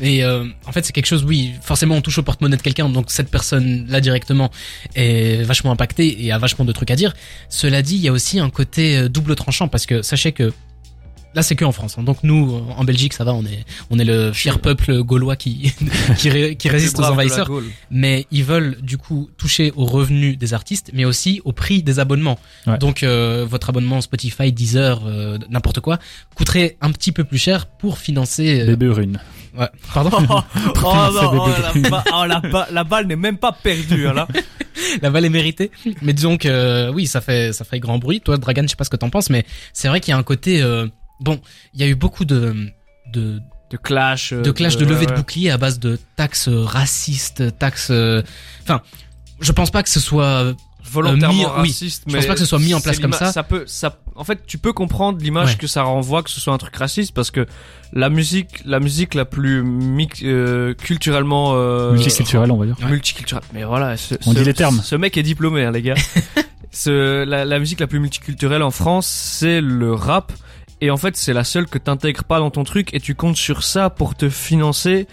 Et euh, en fait, c'est quelque chose, oui, forcément, on touche au porte-monnaie de quelqu'un, donc cette personne-là directement est vachement impactée et a vachement de trucs à dire. Cela dit, il y a aussi un côté euh, double tranchant, parce que sachez que là, c'est que en France. hein. Donc nous, en Belgique, ça va, on est, on est le fier peuple gaulois qui, qui, ré- qui résiste aux envahisseurs. Mais ils veulent du coup toucher aux revenus des artistes, mais aussi au prix des abonnements. Ouais. Donc euh, votre abonnement Spotify, Deezer, euh, n'importe quoi, coûterait un petit peu plus cher pour financer. euh, Bébé Rune. Ouais. Pardon. oh non, oh, la, ba- oh, la, ba- la balle n'est même pas perdue hein, là. la balle est méritée. Mais disons que euh, oui, ça fait ça fait grand bruit. Toi, Dragan, je sais pas ce que t'en penses, mais c'est vrai qu'il y a un côté euh, bon. Il y a eu beaucoup de de De clash. euh, de clash de levée de ouais. boucliers à base de taxes racistes, taxes. euh, Enfin, je pense pas que ce soit volontairement mis- oui. raciste. Je mais pense pas que ce soit mis en place comme ça. Ça peut, ça, en fait, tu peux comprendre l'image Ouais. que ça renvoie, que ce soit un truc raciste, parce que la musique, la musique la plus mix, euh, culturellement euh, Multiculturel, on va dire. Multiculturelle. Mais voilà, ce, On ce- dit les termes. Ce mec est diplômé, hein, les gars. ce, la, la musique la plus multiculturelle en France, c'est le rap. Et en fait, c'est la seule que t'intègres pas dans ton truc et tu comptes sur ça pour te financer.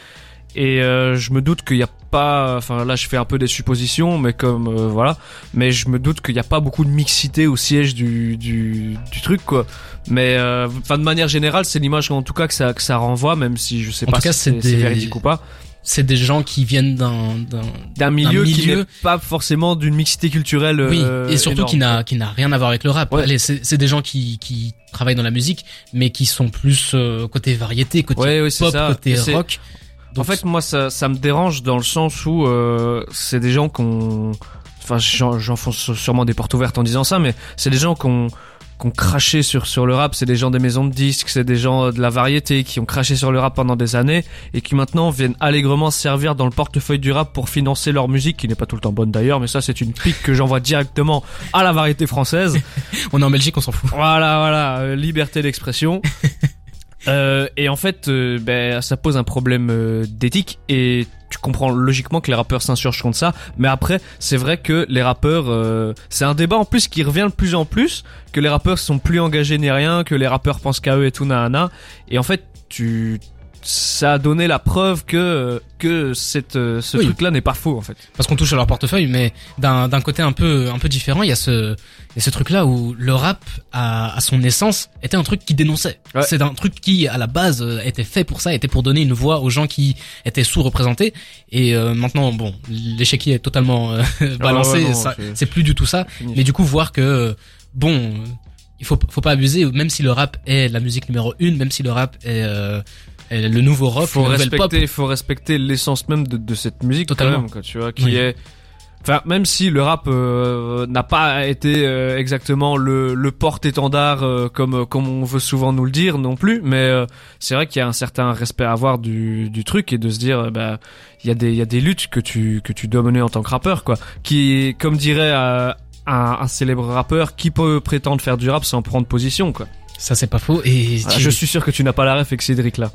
Et euh, je me doute qu'il n'y a pas, enfin là je fais un peu des suppositions, mais comme euh, voilà, mais je me doute qu'il n'y a pas beaucoup de mixité au siège du du, du truc quoi. Mais euh, enfin de manière générale, c'est l'image en tout cas que ça que ça renvoie, même si je sais En pas tout cas, si c'est véridique ou pas c'est des gens qui viennent d'un d'un d'un milieu, qui milieu- n'est pas forcément d'une mixité culturelle. oui euh, et surtout énorme, qui n'a qui n'a rien à voir avec le rap Ouais. Allez, c'est des gens qui qui travaillent dans la musique mais qui sont plus euh, côté variété côté Ouais, ouais, c'est pop côté Et En fait, moi, ça, ça me dérange dans le sens où euh, c'est des gens qu'on, enfin, j'en- j'enfonce sûrement des portes ouvertes en disant ça, mais c'est des gens qu'on qu'on craché sur sur le rap, c'est des gens des maisons de disques, c'est des gens de la variété qui ont craché sur le rap pendant des années et qui maintenant viennent allègrement se servir dans le portefeuille du rap pour financer leur musique qui n'est pas tout le temps bonne d'ailleurs, mais ça c'est une pique que j'envoie directement à la variété française. on est en Belgique on s'en fout Voilà, voilà, euh, liberté d'expression. Euh, et en fait, euh, ben, ça pose un problème euh, d'éthique et tu comprends logiquement que les rappeurs s'insurgent contre ça. Mais après, c'est vrai que les rappeurs, euh, c'est un débat en plus qui revient de plus en plus, que les rappeurs sont plus engagés ni rien, que les rappeurs pensent qu'à eux et tout na Et en fait, tu ça a donné la preuve que que cette euh, ce Oui. truc-là n'est pas faux en fait. parce qu'on touche à leur portefeuille mais d'un d'un côté un peu un peu différent il y a ce il y a ce truc là où le rap à, à son essence était un truc qui dénonçait Ouais. c'est un truc qui à la base euh, était fait pour ça était pour donner une voix aux gens qui étaient sous-représentés et euh, maintenant bon l'échiquier est totalement euh, balancé ouais, c'est- plus du tout ça mais du coup voir que bon il faut faut pas abuser même si le rap est la musique numéro une même si le rap est, euh, le nouveau rock faut nouvelle pop respecter, faut respecter l'essence même de, de cette musique Totalement. quand même, quoi, tu vois, qui Oui. est, enfin, même si le rap euh, n'a pas été euh, exactement le, le porte-étendard euh, comme comme on veut souvent nous le dire non plus, mais euh, c'est vrai qu'il y a un certain respect à avoir du, du truc et de se dire, euh, bah, il y a des il y a des luttes que tu que tu dois mener en tant que rappeur, quoi, qui, comme dirait euh, un, un célèbre rappeur, qui peut prétendre faire du rap sans prendre position, quoi. Ça c'est pas faux et Ah, tu- je suis sûr que tu n'as pas la ref avec Cédric là.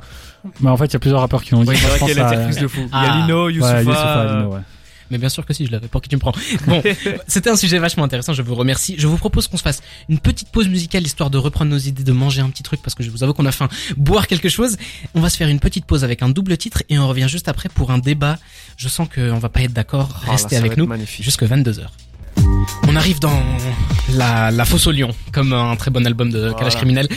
Mais en fait, il y a plusieurs rappeurs qui ont dit. Oui, c'est je vrai pense qu'il y a à- l'interface de fou. Il y Ah. a Lino, Ouais, Youssoufa, Youssoupha, euh, Lino, ouais. Mais bien sûr que si, je l'avais. Pour qui tu me prends Bon, c'était un sujet vachement intéressant. Je vous remercie. Je vous propose qu'on se fasse une petite pause musicale histoire de reprendre nos idées, de manger un petit truc parce que je vous avoue qu'on a faim, boire quelque chose. On va se faire une petite pause avec un double titre et on revient juste après pour un débat. Je sens qu'on va pas être d'accord. Oh là, Restez avec nous Magnifique. jusque 22 h On arrive dans la, la fosse au lion, comme un très bon album de Voilà. Kalash Criminel.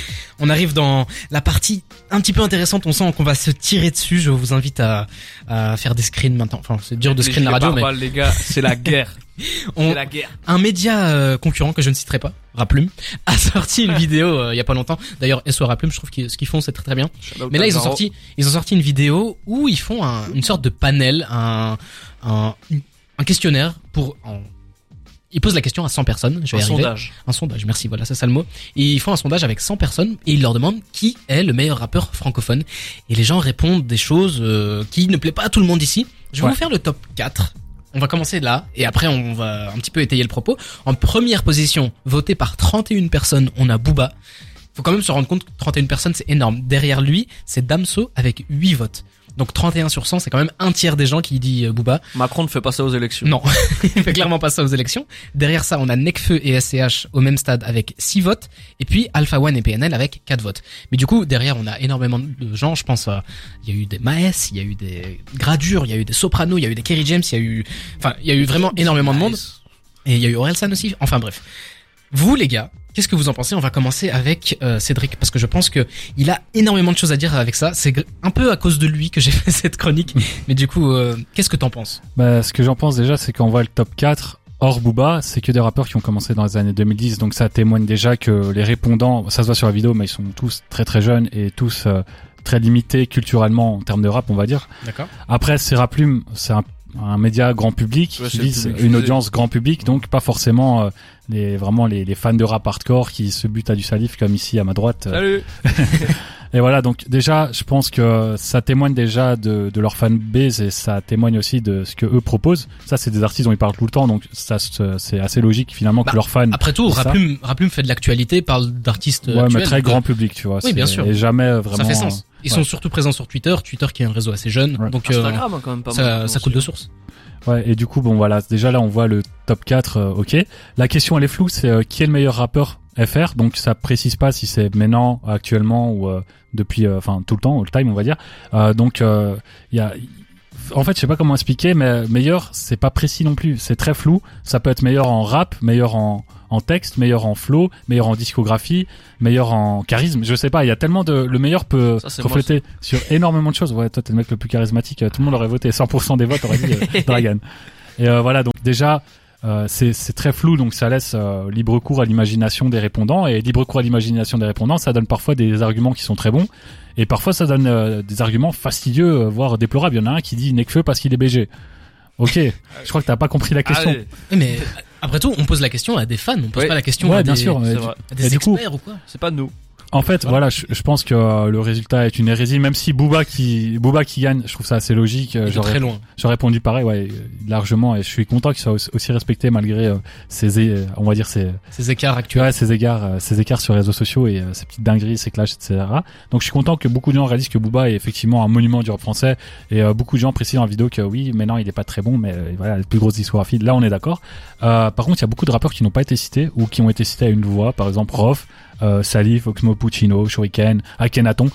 On arrive dans la partie un petit peu intéressante. On sent qu'on va se tirer dessus. Je vous invite à, à faire des screens maintenant. Enfin, c'est dur de screen la radio, mais les gars, c'est la guerre. on, C'est la guerre. un média euh, concurrent que je ne citerai pas, Raplume, a sorti une vidéo euh, il y a pas longtemps. D'ailleurs, SO Raplume, je trouve que ce qu'ils font c'est très très bien. Mais là, ils ont sorti, ils ont sorti une vidéo où ils font un- une sorte de panel, un, un, un questionnaire pour. En, ils posent la question à 100 personnes. Je vais un arriver. sondage. Un sondage, merci, voilà, c'est ça le mot. Et ils font un sondage avec 100 personnes et ils leur demandent qui est le meilleur rappeur francophone. Et les gens répondent des choses euh, qui ne plaît pas à tout le monde ici. Je vais Ouais. vous faire le top 4. On va commencer là et après on va un petit peu étayer le propos. En première position, voté par 31 personnes, on a Booba. Faut quand même se rendre compte que 31 personnes, c'est énorme. Derrière lui, c'est Damso avec 8 votes. Donc 31 sur 100, c'est quand même un tiers des gens qui dit euh, Booba. Macron ne fait pas ça aux élections. Non, il fait clairement pas ça aux élections. Derrière ça, on a Necfeu et SCH au même stade avec 6 votes. Et puis Alpha One et PNL avec 4 votes. Mais du coup, derrière, on a énormément de gens. Je pense, à- il y a eu des Maes, il y a eu des Gradure, il y a eu des Soprano, il y a eu des Kerry James, il y a eu, enfin, il y a eu vraiment énormément de monde. Et il y a eu Orelsan aussi. Enfin bref. Vous les gars, qu'est-ce que vous en pensez? On va commencer avec euh, Cédric parce que je pense que il a énormément de choses à dire avec ça. C'est un peu à cause de lui que j'ai fait cette chronique. Mais du coup, euh, qu'est-ce que t'en penses? Bah, ce que j'en pense déjà, c'est qu'on voit le top 4 hors Booba, c'est que des rappeurs qui ont commencé dans les années 2010, donc ça témoigne déjà que les répondants, ça se voit sur la vidéo, mais ils sont tous très très jeunes et tous euh, très limités culturellement en termes de rap, on va dire. D'accord. Après, c'est Raplume, c'est un, un média grand public Ouais, qui vise public une audience grand public, donc pas forcément euh, les vraiment les, les fans de rap hardcore qui se butent à du salif comme ici à ma droite. Salut. Et voilà, donc déjà, je pense que ça témoigne déjà de, de leur fanbase et ça témoigne aussi de ce que eux proposent. Ça, c'est des artistes dont ils parlent tout le temps, donc ça, c'est assez logique finalement Bah, que leurs fans. Après tout. Raplume, Raplume fait de l'actualité, parle d'artistes Ouais, mais très donc, grand public, tu vois. Oui, c'est- bien sûr. Et jamais euh, vraiment. Ça fait sens. Ils ouais. sont surtout présents sur Twitter, Twitter qui est un réseau assez jeune, Ouais. donc euh, Instagram, hein, quand même pas mal. ça, ça coule de source. Et du coup, bon voilà, déjà là, on voit le top 4, euh, ok. La question, elle est floue, c'est euh, qui est le meilleur rappeur FR, donc ça précise pas si c'est maintenant, actuellement ou euh, depuis, euh, enfin tout le temps, all time, on va dire. Euh, donc, il y a... En fait, je sais pas comment expliquer, mais meilleur, c'est pas précis non plus. C'est très flou. Ça peut être meilleur en rap, meilleur en, en texte, meilleur en flow, meilleur en discographie, meilleur en charisme. Je sais pas. Il y a tellement de. Le meilleur peut moi, refléter sur énormément de choses. Ouais, toi, t'es le mec le plus charismatique. Tout le monde aurait voté. 100% des votes aurait dit euh, Dragan. Et euh, voilà. Donc déjà, euh, c'est c'est très flou. Donc ça laisse euh, libre cours à l'imagination des répondants. Et libre cours à l'imagination des répondants, ça donne parfois des arguments qui sont très bons. Et parfois, ça donne euh, des arguments fastidieux, euh, voire déplorables. Il y en a un qui dit Necfeu parce qu'il est BG. Ok, je crois que t'as pas compris la question. Allez, mais après tout, on pose la question à des fans, on pose Ouais. pas la question Ouais, à bien des, sûr. à des du experts ou quoi. C'est pas nous. En fait, voilà, je, je pense que euh, le résultat est une hérésie. Même si Booba qui Booba qui gagne, je trouve ça assez logique. Euh, J'aurais très loin. j'aurais répondu pareil, ouais, euh, largement. Et je suis content qu'il soit aussi- respecté malgré ses, on va dire ses, Ces écarts tu actuels. vois, ses euh, ses écarts sur les réseaux sociaux et ses petites dingueries, ses clashs, etc. Donc je suis content que beaucoup de gens réalisent que Booba est effectivement un monument du rap français. Et beaucoup de gens précisent la vidéo que oui, maintenant il est pas très bon, mais voilà, la plus grosse discographie. Là, on est d'accord. Euh, par contre, il y a beaucoup de rappeurs qui n'ont pas été cités ou qui ont été cités à une voix. Par exemple, Rof, euh, Salif, Oxmo Puccino, Shuriken, Akhenaton,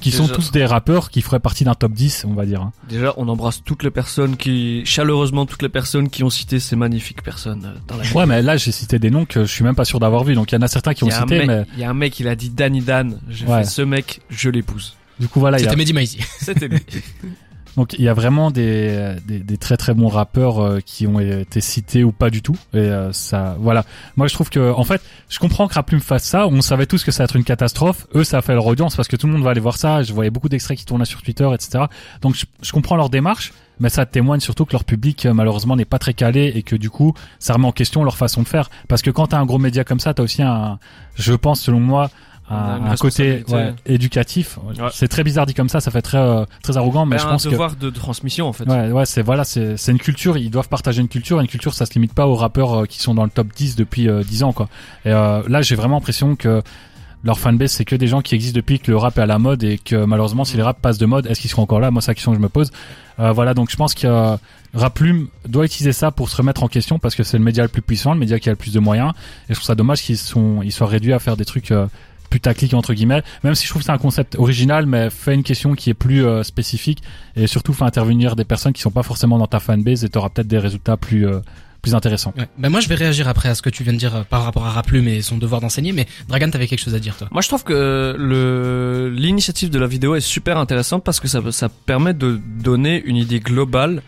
qui sont tous des rappeurs qui feraient partie d'un top 10, on va dire. hein. Déjà, on embrasse toutes les personnes qui, chaleureusement, toutes les personnes qui ont cité ces magnifiques personnes euh, dans la Ouais, mais là, j'ai cité des noms que je suis même pas sûr d'avoir vu. Donc il y en a certains qui ont y, a cité, mec, mais il y a un mec, il a dit Danny Dan. J'ai Ouais. fait ce mec, je l'épouse. du coup voilà, il y a C'était Mehdi Maizi. C'était lui. Donc il y a vraiment des, des, des très très bons rappeurs euh, qui ont été cités ou pas du tout. Et euh, ça, voilà. Moi je trouve que en fait, je comprends que Raplume fasse ça. On savait tous que ça va être une catastrophe. Eux, ça a fait leur audience parce que tout le monde va aller voir ça. Je voyais beaucoup d'extraits qui tournaient sur Twitter, etc. Donc je, je comprends leur démarche, mais ça témoigne surtout que leur public euh, malheureusement n'est pas très calé et que du coup ça remet en question leur façon de faire. Parce que quand t'as un gros média comme ça, t'as aussi un, je pense selon moi. Un, un côté ouais, éducatif. Ouais. C'est très bizarre dit comme ça, ça fait très euh, très arrogant, mais Ben, je un pense que devoir de transmission, en fait. Ouais, ouais, c'est voilà, c'est c'est une culture. Ils doivent partager une culture. Une culture, ça se limite pas aux rappeurs euh, qui sont dans le top 10 depuis euh, 10 ans, quoi. Et euh, là, j'ai vraiment l'impression que leur fanbase c'est que des gens qui existent depuis que le rap est à la mode et que malheureusement si les rap passent de mode, est-ce qu'ils seront encore là? Moi c'est la question que je me pose. Euh, voilà, donc je pense que euh, Raplume doit utiliser ça pour se remettre en question parce que c'est le média le plus puissant, le média qui a le plus de moyens. Et je trouve ça dommage qu'ils sont, ils soient réduits à faire des trucs euh, putaclic entre guillemets. Même si je trouve que c'est un concept original, mais fait une question qui est plus euh, spécifique et surtout fait intervenir des personnes qui sont pas forcément dans ta fanbase et t'auras peut-être des résultats plus euh, plus intéressants. Ouais. Ben moi je vais réagir après à ce que tu viens de dire euh, par rapport à Raplume et son devoir d'enseigner, mais Dragan t'avais quelque chose à dire toi? Moi, je trouve que le l'initiative de la vidéo est super intéressante parce que ça ça permet de donner une idée globale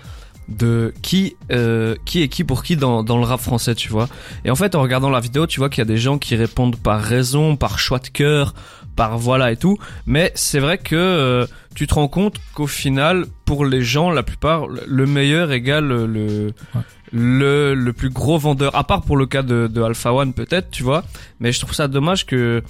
de qui euh, qui est qui pour qui dans dans le rap français, tu vois. Et en fait, en regardant la vidéo, tu vois qu'il y a des gens qui répondent par raison, par choix de cœur, par voilà et tout. Mais c'est vrai que euh, tu te rends compte qu'au final, pour les gens, la plupart, le meilleur égale le le le plus gros vendeur. À part pour le cas de, de Alpha One peut-être, tu vois. Mais je trouve ça dommage que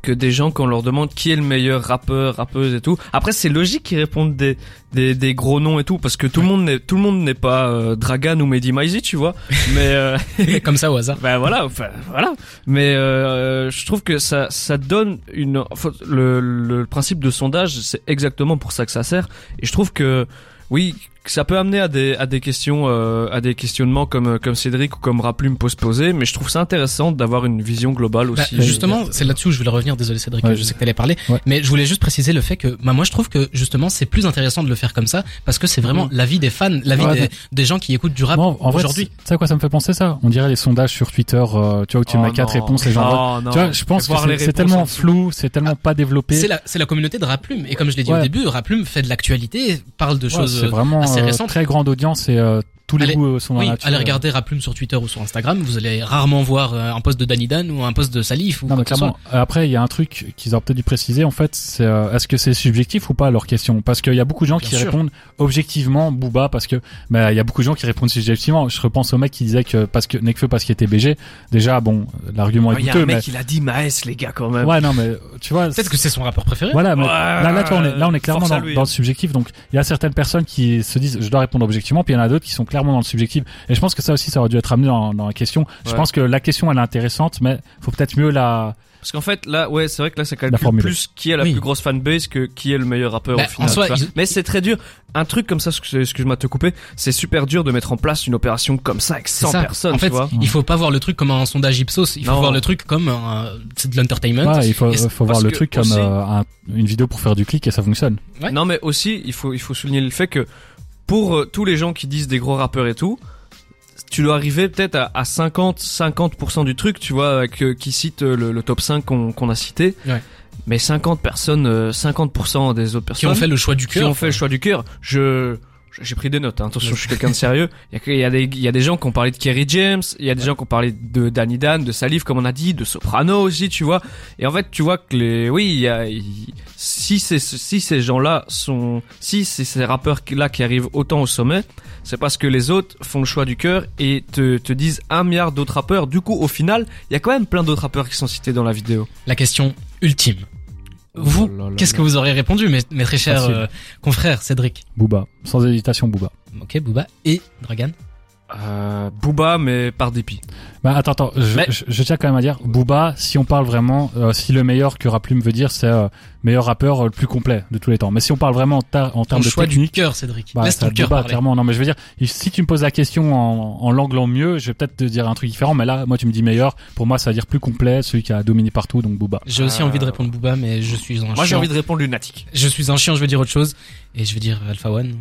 que des gens quand on leur demande qui est le meilleur rappeur, rappeuse et tout. Après c'est logique qu'ils répondent des, des des gros noms et tout parce que tout le monde n'est tout le monde n'est pas euh, Dragan ou Mehdi Maizi, tu vois. Mais euh, Comme ça au hasard. ben voilà, enfin voilà. Mais euh, je trouve que ça ça donne une le le principe de sondage, c'est exactement pour ça que ça sert et je trouve que oui, ça peut amener à des à des questions euh, à des questionnements comme comme Cédric ou comme Raplume peut se poser, mais je trouve ça intéressant d'avoir une vision globale Bah, aussi. justement, c'est là-dessus où je voulais revenir. Désolé Cédric, Ouais. je sais que t'allais parler, Ouais. mais je voulais juste préciser le fait que, bah moi je trouve que justement c'est plus intéressant de le faire comme ça parce que c'est vraiment l'avis des fans, l'avis Ouais, des, des gens qui écoutent du rap vrai, aujourd'hui. tu sais quoi ça me fait penser ça? On dirait les sondages sur Twitter, euh, tu vois, où tu Oh mets quatre réponses, les gens. Oh non. Tu vois, je pense Voir que c'est- tellement flou, c'est tellement pas développé. C'est la, c'est la communauté de Raplume et comme je l'ai dit au début, Raplume fait de l'actualité, parle de Ouais, choses. c'est vraiment assez euh, récentes. très grande audience et euh, tous les Allez- goûts euh, sont dans Oui, la nature. allez regarder Raplume sur Twitter ou sur Instagram, vous allez rarement voir euh, un post de Danny Dan ou un post de Salif ou Non, mais clairement. euh, Après, il y a un truc qu'ils auraient peut-être dû préciser. En fait, c'est euh, est-ce que c'est subjectif ou pas leur question? Parce qu'il y a beaucoup de gens Bien qui sûr. répondent objectivement Booba parce que bah il y a beaucoup de gens qui répondent subjectivement. Je repense au mec qui disait que parce que Nekfeu parce qu'il était BG. Déjà, bon, l'argument est il y a douteux, un mec mais qui l'a dit Maes les gars quand même. ouais, non, mais tu vois. Peut-être que c'est son rappeur préféré. Voilà, mais Ouais, là, on est, là, on est clairement dans, dans le subjectif. Donc, il y a certaines personnes qui se disent, je dois répondre objectivement, puis il y en a d'autres qui sont clairement dans le subjectif. Et je pense que ça aussi, ça aurait dû être amené dans, dans la question. Je pense que la question, elle est intéressante, mais faut peut-être mieux la. Parce qu'en fait, là, ouais, c'est vrai que là, ça La calcule formule. plus qui est la Oui. plus grosse fanbase que qui est le meilleur rappeur Bah, au final. soi, Mais c'est très dur. Un truc comme ça, excuse-moi de te couper, c'est super dur de mettre en place une opération comme ça avec C'est 100 ça. personnes, en fait, tu vois. il faut pas voir le truc comme un sondage Ipsos, il faut Non. voir le truc comme un, c'est de l'entertainment. Ouais, il faut, c'est- voir le truc comme aussi- euh, un- une vidéo pour faire du clic et ça fonctionne. Ouais. Non, mais aussi, il faut, il faut souligner le fait que pour euh, tous les gens qui disent des gros rappeurs et tout, tu dois arriver peut-être à, à 50, 50% du truc, tu vois, avec, euh, qui cite euh, le, le top 5 qu'on qu'on a cité. Ouais. Mais 50 personnes, euh, 50% des autres qui personnes ont fait le choix du qui cœur. ont fait le choix du cœur. Je j'ai pris des notes. hein. Attention, je suis quelqu'un de sérieux. Il y, a, y des il y a des gens qui ont parlé de Kerry James, il y a des gens qui ont parlé de Danny Dan, de Salif comme on a dit, de Soprano aussi, tu vois. Et en fait, tu vois que les oui, il y a si ces si ces gens-là sont si c'est ces rappeurs là qui arrivent autant au sommet, c'est parce que les autres font le choix du cœur et te te disent un milliard d'autres rappeurs. Du coup, au final, il y a quand même plein d'autres rappeurs qui sont cités dans la vidéo. La question ultime. Vous, Oh là qu'est-ce que vous auriez répondu, mes, mes très chers euh, confrères, Cédric? Booba, sans hésitation, Booba. Ok, Booba et Dragan. Euh, Booba, mais par dépit. Bah attends, attends, je, Mais- je, je tiens quand même à dire, Booba, si on parle vraiment, euh, si le meilleur que Raplume veut dire, c'est euh, meilleur rappeur euh, le plus complet de tous les temps. Mais si on parle vraiment en, ta- en Ton termes de choix du technique, cœur, Cédric. bah, Laisse c'est ton cœur Booba, parler. clairement. Non, mais je veux dire, si tu me poses la question en, en l'anglant mieux, je vais peut-être te dire un truc différent. Mais là, moi, tu me dis meilleur. Pour moi, ça veut dire plus complet, celui qui a dominé partout, donc Booba. J'ai aussi Euh, envie de répondre Booba, mais je suis un Moi, j'ai envie de répondre lunatique. Je suis un chien, je veux dire autre chose. Et je veux dire Alpha One.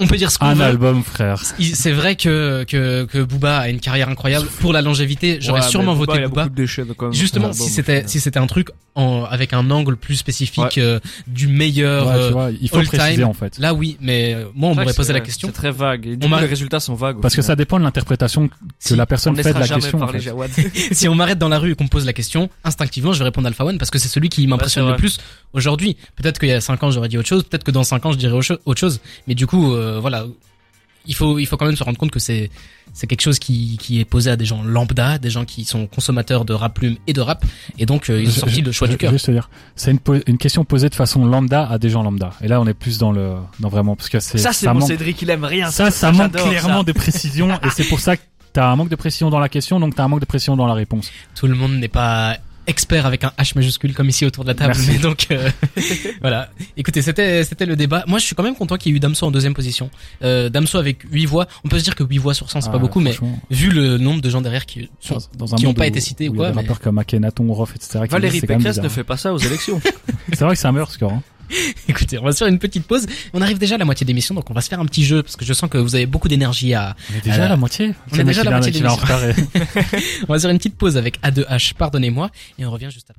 On peut dire ce qu'on Un veut. album, frère. C'est vrai que, que, que Booba a une carrière incroyable. Pour la longévité, j'aurais Ouais, sûrement voté il y a Booba. beaucoup de déchets, quand même. Justement, si c'était si c'était un truc en, avec un angle plus spécifique euh, du meilleur. Ouais, euh, tu vois, il faut all préciser time. en fait. là, oui, mais euh, moi, on m'aurait posé la question. C'est très vague. Et du On coup, les résultats sont vagues. Parce que ça dépend de l'interprétation que Si- la on personne ne fait de la question. en fait. Si on m'arrête dans la rue et qu'on me pose la question, instinctivement, je vais répondre Alpha One parce que c'est celui qui m'impressionne le plus aujourd'hui. Peut-être qu'il y a 5 ans, j'aurais dit autre chose. Peut-être que dans 5 ans, je dirais autre chose. Mais du coup, euh, voilà. Il faut, il faut quand même se rendre compte que c'est, c'est quelque chose qui, qui est posé à des gens lambda, des gens qui sont consommateurs de rap plume et de rap. Et donc, euh, ils ont Je- sorti je- le choix je- du cœur. Juste te dire, c'est une, une question posée de façon lambda à des gens lambda. Et là, on est plus dans le, dans vraiment, parce que c'est, Ça, c'est mon manque- Cédric, il aime rien. ça, ça manque j'adore clairement ça. de précision, et c'est pour ça que t'as un manque de précision dans la question, donc t'as un manque de précision dans la réponse. Tout le monde n'est pas expert avec un H majuscule comme ici autour de la table. Merci. Mais donc euh, voilà. Écoutez, c'était c'était le débat. Moi, je suis quand même content qu'il y ait eu Damso en deuxième position. Euh, Damso avec 8 voix. On peut se dire que 8 voix sur 100 c'est pas Ah, beaucoup, mais vu le nombre de gens derrière qui sont dans un qui ont monde pas où- été cités ou où il y quoi, a des mais- rappeurs comme Akhenaton, Rof, etc. Valérie Pécresse ne fait pas ça aux élections. C'est vrai que c'est un meilleur score. Hein. Écoutez, on va se faire une petite pause. On arrive déjà à la moitié de l'émission, donc on va se faire un petit jeu parce que je sens que vous avez beaucoup d'énergie à. On est déjà à la moitié. on est déjà à la moitié On va se faire une petite pause avec A2H. Pardonnez-moi, et on revient juste après.